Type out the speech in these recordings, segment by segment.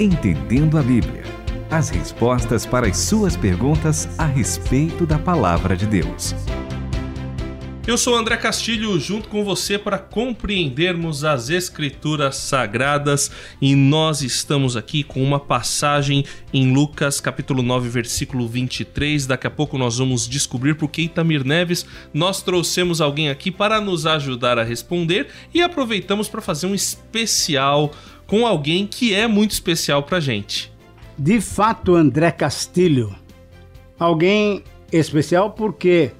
Entendendo a Bíblia. As respostas para as suas perguntas a respeito da palavra de Deus. Eu sou André Castilho, junto com você para compreendermos as Escrituras Sagradas e nós estamos aqui com uma passagem em Lucas capítulo 9, versículo 23. Daqui a pouco nós vamos descobrir por que Itamir Neves nós trouxemos alguém aqui para nos ajudar a responder e aproveitamos para fazer um especial com alguém que é muito especial para gente. De fato, André Castilho, alguém especial porque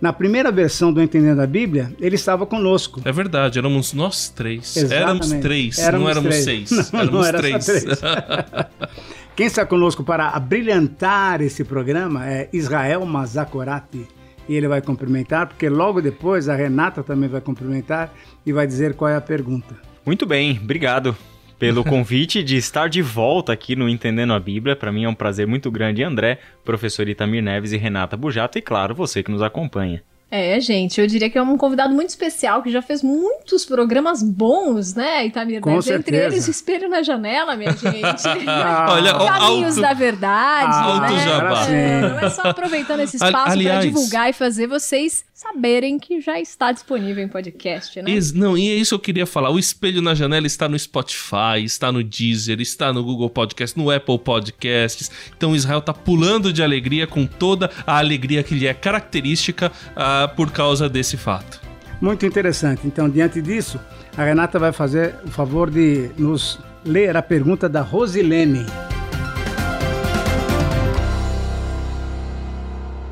na primeira versão do Entendendo a Bíblia, ele estava conosco. É verdade, éramos nós três. Exatamente. Éramos três, Éramos não éramos três. seis. Não, éramos não era três. três. Quem está conosco para abrilhantar esse programa é Israel Mazakorati. E ele vai cumprimentar, porque logo depois a Renata também vai cumprimentar e vai dizer qual é a pergunta. Muito bem, obrigado pelo convite de estar de volta aqui no Entendendo a Bíblia. Para mim é um prazer muito grande, André, professor Itamir Neves e Renata Bujato, e claro, você que nos acompanha. É, gente, eu diria que é um convidado muito especial que já fez muitos programas bons, né, Itamir Com Neves? Entre eles, Espelho na Janela, minha gente. Olha, Caminhos alto- da Verdade, Alto né? jabá. É, não é só aproveitando esse espaço para divulgar e fazer vocês saberem que já está disponível em podcast, né? Ex- não, e é isso que eu queria falar. O Espelho na Janela está no Spotify, está no Deezer, está no Google Podcast, no Apple Podcasts. Então o Israel tá pulando de alegria com toda a alegria que lhe é característica ah, por causa desse fato. Muito interessante. Então, diante disso, a Renata vai fazer o favor de nos ler a pergunta da Rosilene.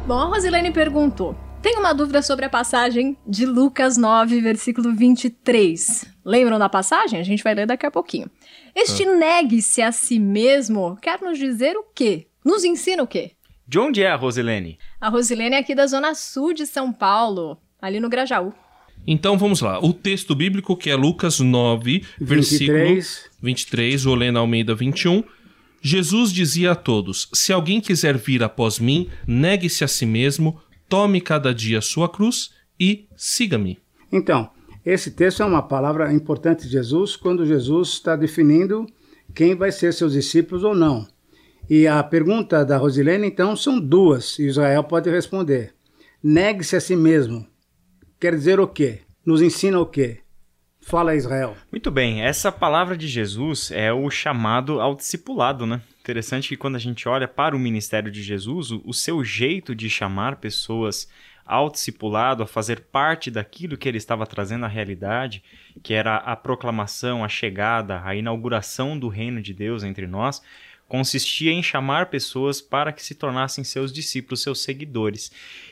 Bom, a Rosilene perguntou: Tenho uma dúvida sobre a passagem de Lucas 9, versículo 23. Lembram da passagem? A gente vai ler daqui a pouquinho. Este negue-se a si mesmo quer nos dizer o quê? Nos ensina o quê? De onde é a Rosilene? A Rosilene é aqui da zona sul de São Paulo, ali no Grajaú. Então vamos lá. O texto bíblico que é Lucas 9, versículo 23. 23, o Helena Almeida 21. Jesus dizia a todos: Se alguém quiser vir após mim, negue-se a si mesmo, tome cada dia sua cruz e siga-me. Então, esse texto é uma palavra importante de Jesus quando Jesus está definindo quem vai ser seus discípulos ou não. E a pergunta da Rosilene, então, são duas, e Israel pode responder. Negue-se a si mesmo. Quer dizer o quê? Nos ensina o quê? Fala, Israel. Muito bem, essa palavra de Jesus é o chamado ao discipulado, né? Interessante que quando a gente olha para o ministério de Jesus, o, seu jeito de chamar pessoas ao discipulado, a fazer parte daquilo que ele estava trazendo à realidade, que era a proclamação, a chegada, a inauguração do reino de Deus entre nós, consistia em chamar pessoas para que se tornassem seus discípulos, seus seguidores.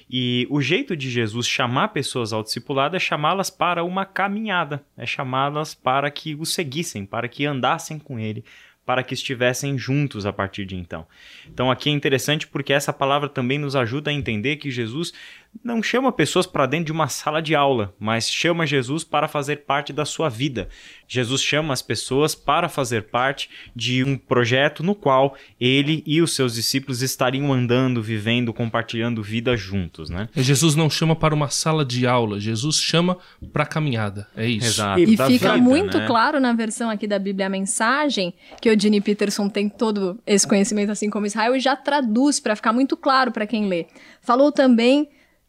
E o jeito de Jesus chamar pessoas ao discipulado é chamá-las para uma caminhada, é chamá-las para que o seguissem, para que andassem com ele, para que estivessem juntos a partir de então. Então aqui é interessante porque essa palavra também nos ajuda a entender que Jesus não chama pessoas para dentro de uma sala de aula, mas chama Jesus para fazer parte da sua vida. Jesus chama as pessoas para fazer parte de um projeto no qual ele e os seus discípulos estariam andando, vivendo, compartilhando vida juntos, né? Jesus não chama para uma sala de aula, Jesus chama para a caminhada. É isso. Exato. E fica vida, muito né? claro na versão aqui da Bíblia a mensagem que o Gene Peterson tem todo esse conhecimento assim como Israel e já traduz para ficar muito claro para quem lê. Falou também: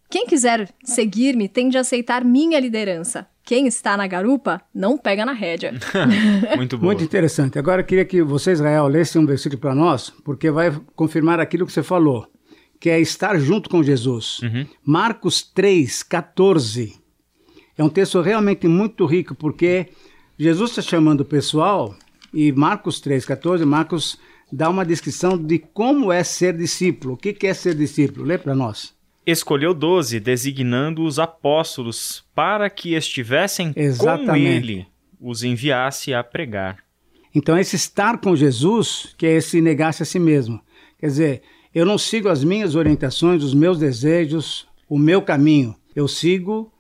quem quiser seguir-me tem de aceitar minha liderança. Quem está na garupa não pega na rédea. Muito bom. Muito interessante. Agora eu queria que você, Israel, lesse um versículo para nós, porque vai confirmar aquilo que você falou, que é estar junto com Jesus. Marcos 3, 14. É um texto realmente muito rico, porque Jesus está chamando o pessoal, e Marcos 3, 14, Marcos dá uma descrição de como é ser discípulo. O que que é ser discípulo? Lê para nós. Escolheu doze, designando os apóstolos para que estivessem com Exatamente. ele, os enviasse a pregar. Então, esse estar com Jesus, que é esse negar-se a si mesmo. Quer dizer, eu não sigo as minhas orientações, os meus desejos, o meu caminho. Eu sigo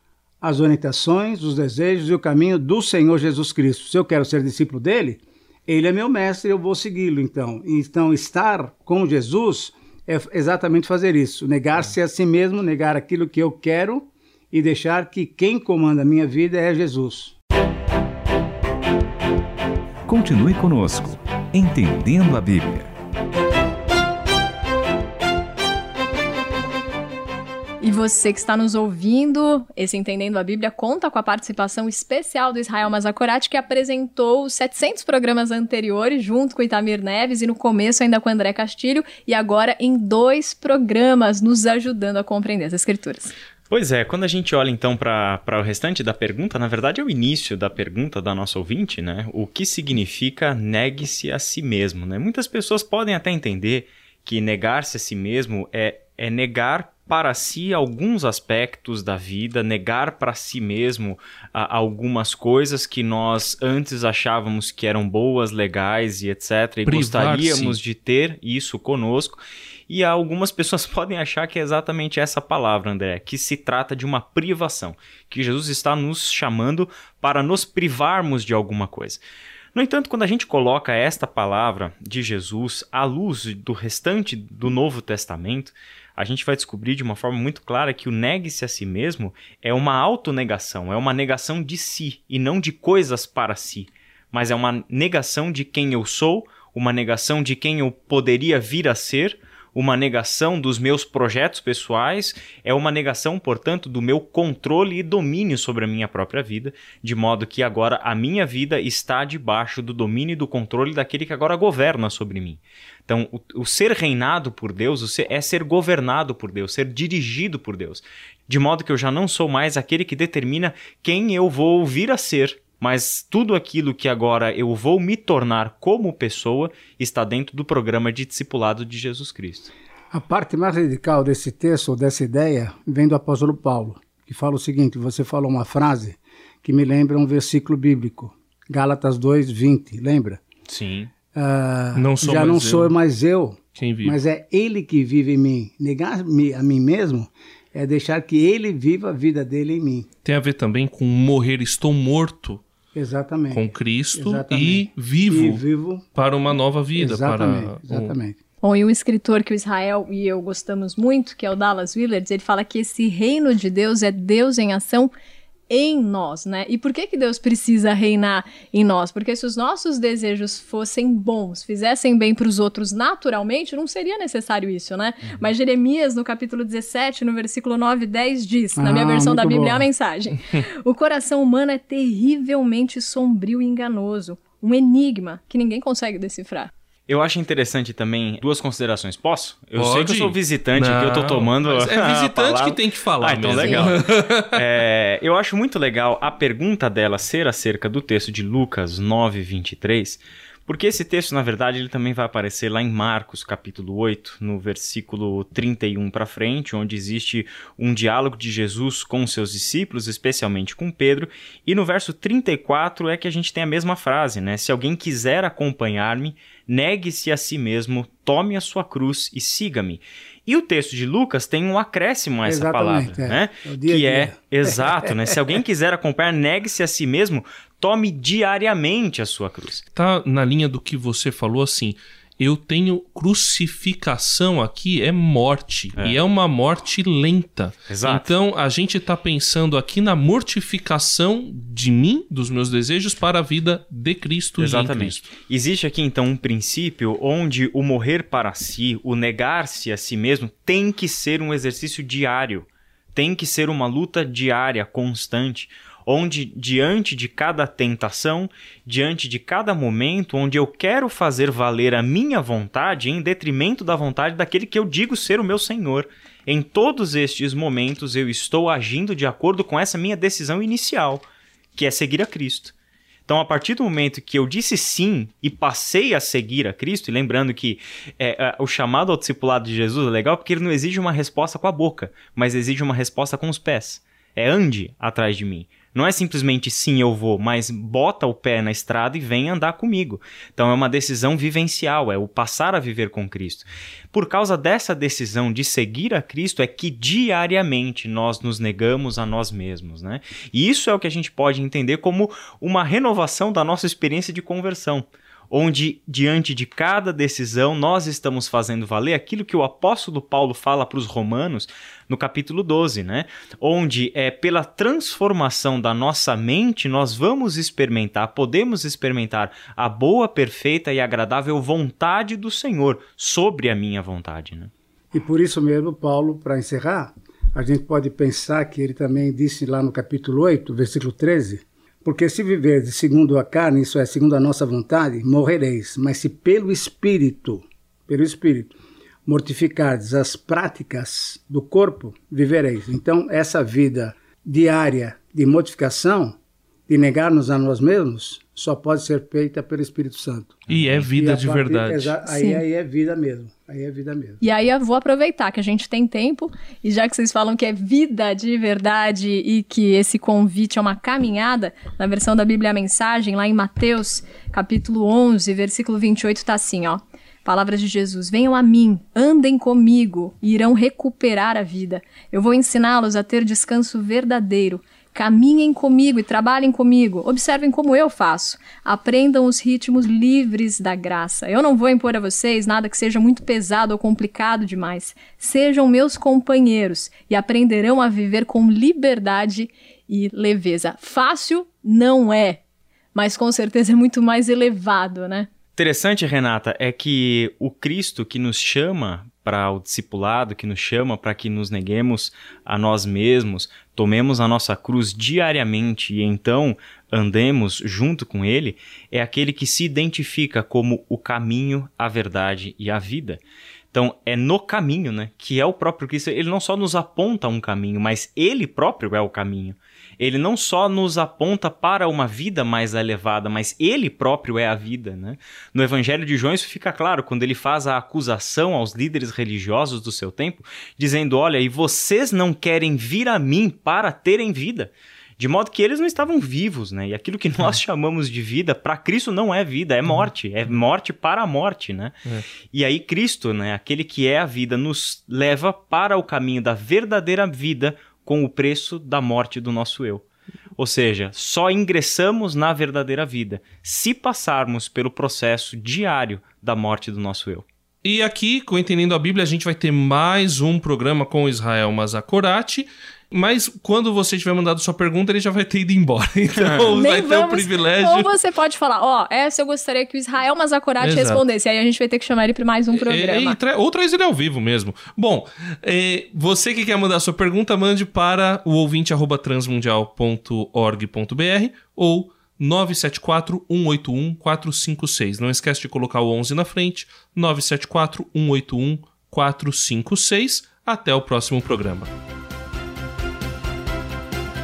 as orientações, os desejos e o caminho do Senhor Jesus Cristo. Se eu quero ser discípulo dele, ele é meu mestre, eu vou segui-lo, então. Então, estar com Jesus é exatamente fazer isso, negar-se a si mesmo, negar aquilo que eu quero e deixar que quem comanda a minha vida é Jesus. Continue conosco. Entendendo a Bíblia. E você que está nos ouvindo, esse Entendendo a Bíblia conta com a participação especial do Israel Mazakorati, que apresentou os 700 programas anteriores junto com Itamir Neves e no começo ainda com André Castilho e agora em dois programas nos ajudando a compreender as escrituras. Pois é, quando a gente olha então para o restante da pergunta, na verdade é o início da pergunta da nossa ouvinte, né? O que significa negue-se a si mesmo, né? Muitas pessoas podem até entender que negar-se a si mesmo é, é negar para si alguns aspectos da vida, negar para si mesmo a, algumas coisas que nós antes achávamos que eram boas, legais e etc. E gostaríamos de ter isso conosco. E algumas pessoas podem achar que é exatamente essa palavra, André, que se trata de uma privação, que Jesus está nos chamando para nos privarmos de alguma coisa. No entanto, quando a gente coloca esta palavra de Jesus à luz do restante do Novo Testamento, a gente vai descobrir de uma forma muito clara que o negue-se a si mesmo é uma autonegação, é uma negação de si e não de coisas para si, mas é uma negação de quem eu sou, uma negação de quem eu poderia vir a ser, uma negação dos meus projetos pessoais, é uma negação, portanto, do meu controle e domínio sobre a minha própria vida, de modo que agora a minha vida está debaixo do domínio e do controle daquele que agora governa sobre mim. Então, o, o ser reinado por Deus ser, é ser governado por Deus, ser dirigido por Deus. De modo que eu já não sou mais aquele que determina quem eu vou vir a ser, mas tudo aquilo que agora eu vou me tornar como pessoa está dentro do programa de discipulado de Jesus Cristo. A parte mais radical desse texto, ou dessa ideia, vem do apóstolo Paulo, que fala o seguinte: você falou uma frase que me lembra um versículo bíblico, Gálatas 2, 20, lembra? Sim. Uh, não já não eu. sou mais eu, mas é Ele que vive em mim. Negar-me a mim mesmo é deixar que Ele viva a vida dele em mim. Tem a ver também com morrer, estou morto Exatamente. com Cristo Exatamente. e vivo, e vivo para uma nova vida. Exatamente. Para Exatamente. Bom, e um escritor que o Israel e eu gostamos muito, que é o Dallas Willard, ele fala que esse reino de Deus é Deus em ação em nós, né? E por que que Deus precisa reinar em nós? Porque se os nossos desejos fossem bons, fizessem bem para os outros naturalmente, não seria necessário isso, né? Uhum. Mas Jeremias, no capítulo 17, no versículo 9 e 10, diz, ah, na minha ah, versão da Bíblia, a mensagem: O coração humano é terrivelmente sombrio e enganoso, um enigma que ninguém consegue decifrar. Eu acho interessante também duas considerações. Posso? Eu Pode. sei que eu sou visitante, Não, que eu tô tomando. é visitante que tem que falar. Ah, então mesmo. legal. é, eu acho muito legal a pergunta dela ser acerca do texto de Lucas 9, 23. Porque esse texto, na verdade, ele também vai aparecer lá em Marcos, capítulo 8, no versículo 31 para frente, onde existe um diálogo de Jesus com seus discípulos, especialmente com Pedro, e no verso 34 é que a gente tem a mesma frase, né? Se alguém quiser acompanhar-me, negue-se a si mesmo, tome a sua cruz e siga-me. E o texto de Lucas tem um acréscimo a essa Exatamente, palavra, é. né? É que é exato, né? Se alguém quiser acompanhar, negue-se a si mesmo, tome diariamente a sua cruz. Tá na linha do que você falou assim, eu tenho crucificação aqui, é morte. É. E é uma morte lenta. Exato. Então a gente está pensando aqui na mortificação de mim, dos meus desejos, para a vida de Cristo Exatamente. Cristo. Existe aqui então um princípio onde o morrer para si, o negar-se a si mesmo, tem que ser um exercício diário. Tem que ser uma luta diária, constante onde diante de cada tentação, diante de cada momento onde eu quero fazer valer a minha vontade em detrimento da vontade daquele que eu digo ser o meu Senhor. Em todos estes momentos eu estou agindo de acordo com essa minha decisão inicial, que é seguir a Cristo. Então, a partir do momento que eu disse sim e passei a seguir a Cristo, e lembrando que é, é, o chamado ao discipulado de Jesus é legal porque ele não exige uma resposta com a boca, mas exige uma resposta com os pés. É ande atrás de mim. Não é simplesmente sim, eu vou, mas bota o pé na estrada e vem andar comigo. Então é uma decisão vivencial, é o passar a viver com Cristo. Por causa dessa decisão de seguir a Cristo é que diariamente nós nos negamos a nós mesmos, né? E isso é o que a gente pode entender como uma renovação da nossa experiência de conversão onde diante de cada decisão nós estamos fazendo valer aquilo que o apóstolo Paulo fala para os romanos no capítulo 12, né? Onde é pela transformação da nossa mente nós vamos experimentar, podemos experimentar a boa, perfeita e agradável vontade do Senhor sobre a minha vontade, né? E por isso mesmo, Paulo, para encerrar, a gente pode pensar que ele também disse lá no capítulo 8, versículo 13, porque se viverdes segundo a carne, isso é, segundo a nossa vontade, morrereis. Mas se pelo Espírito, pelo Espírito, mortificardes as práticas do corpo, vivereis. Então, essa vida diária de mortificação, de negar-nos a nós mesmos, só pode ser feita pelo Espírito Santo. E é vida de partir, verdade. Aí, aí é vida mesmo. Aí é vida mesmo. E aí eu vou aproveitar que a gente tem tempo, e já que vocês falam que é vida de verdade e que esse convite é uma caminhada, na versão da Bíblia a Mensagem, lá em Mateus, capítulo 11, versículo 28, tá assim, ó. Palavras de Jesus: Venham a mim, andem comigo e irão recuperar a vida. Eu vou ensiná-los a ter descanso verdadeiro. Caminhem comigo e trabalhem comigo. Observem como eu faço. Aprendam os ritmos livres da graça. Eu não vou impor a vocês nada que seja muito pesado ou complicado demais. Sejam meus companheiros e aprenderão a viver com liberdade e leveza. Fácil não é, mas com certeza é muito mais elevado, né? Interessante, Renata, é que o Cristo que nos chama para o discipulado, que nos chama para que nos neguemos a nós mesmos, tomemos a nossa cruz diariamente e então andemos junto com Ele, é aquele que se identifica como o caminho, a verdade e a vida. Então, é no caminho, né, que é o próprio Cristo. Ele não só nos aponta um caminho, mas ele próprio é o caminho ele não só nos aponta para uma vida mais elevada, mas ele próprio é a vida. Né? No Evangelho de João, isso fica claro quando ele faz a acusação aos líderes religiosos do seu tempo, dizendo: Olha, e vocês não querem vir a mim para terem vida. De modo que eles não estavam vivos, né? E aquilo que nós é. chamamos de vida, para Cristo não é vida, é morte. É morte para a morte, né? É. E aí Cristo, né? Aquele que é a vida, nos leva para o caminho da verdadeira vida, com o preço da morte do nosso eu. Ou seja, só ingressamos na verdadeira vida se passarmos pelo processo diário da morte do nosso eu. E aqui, com Entendendo a Bíblia, a gente vai ter mais um programa com Israel Mazakorati. Mas quando você tiver mandado sua pergunta, ele já vai ter ido embora. Então vai ter o privilégio. Ou você pode falar, ó, oh, essa eu gostaria que o Israel Mazakorati respondesse. Aí a gente vai ter que chamar ele para mais um programa. E, e, ou traz ele ao vivo mesmo. Bom, é, você que quer mandar sua pergunta, mande para o ouvinte transmundial.org.br ou 974 181 456. Não esquece de colocar o 11 na frente. 974 181 456. Até o próximo programa.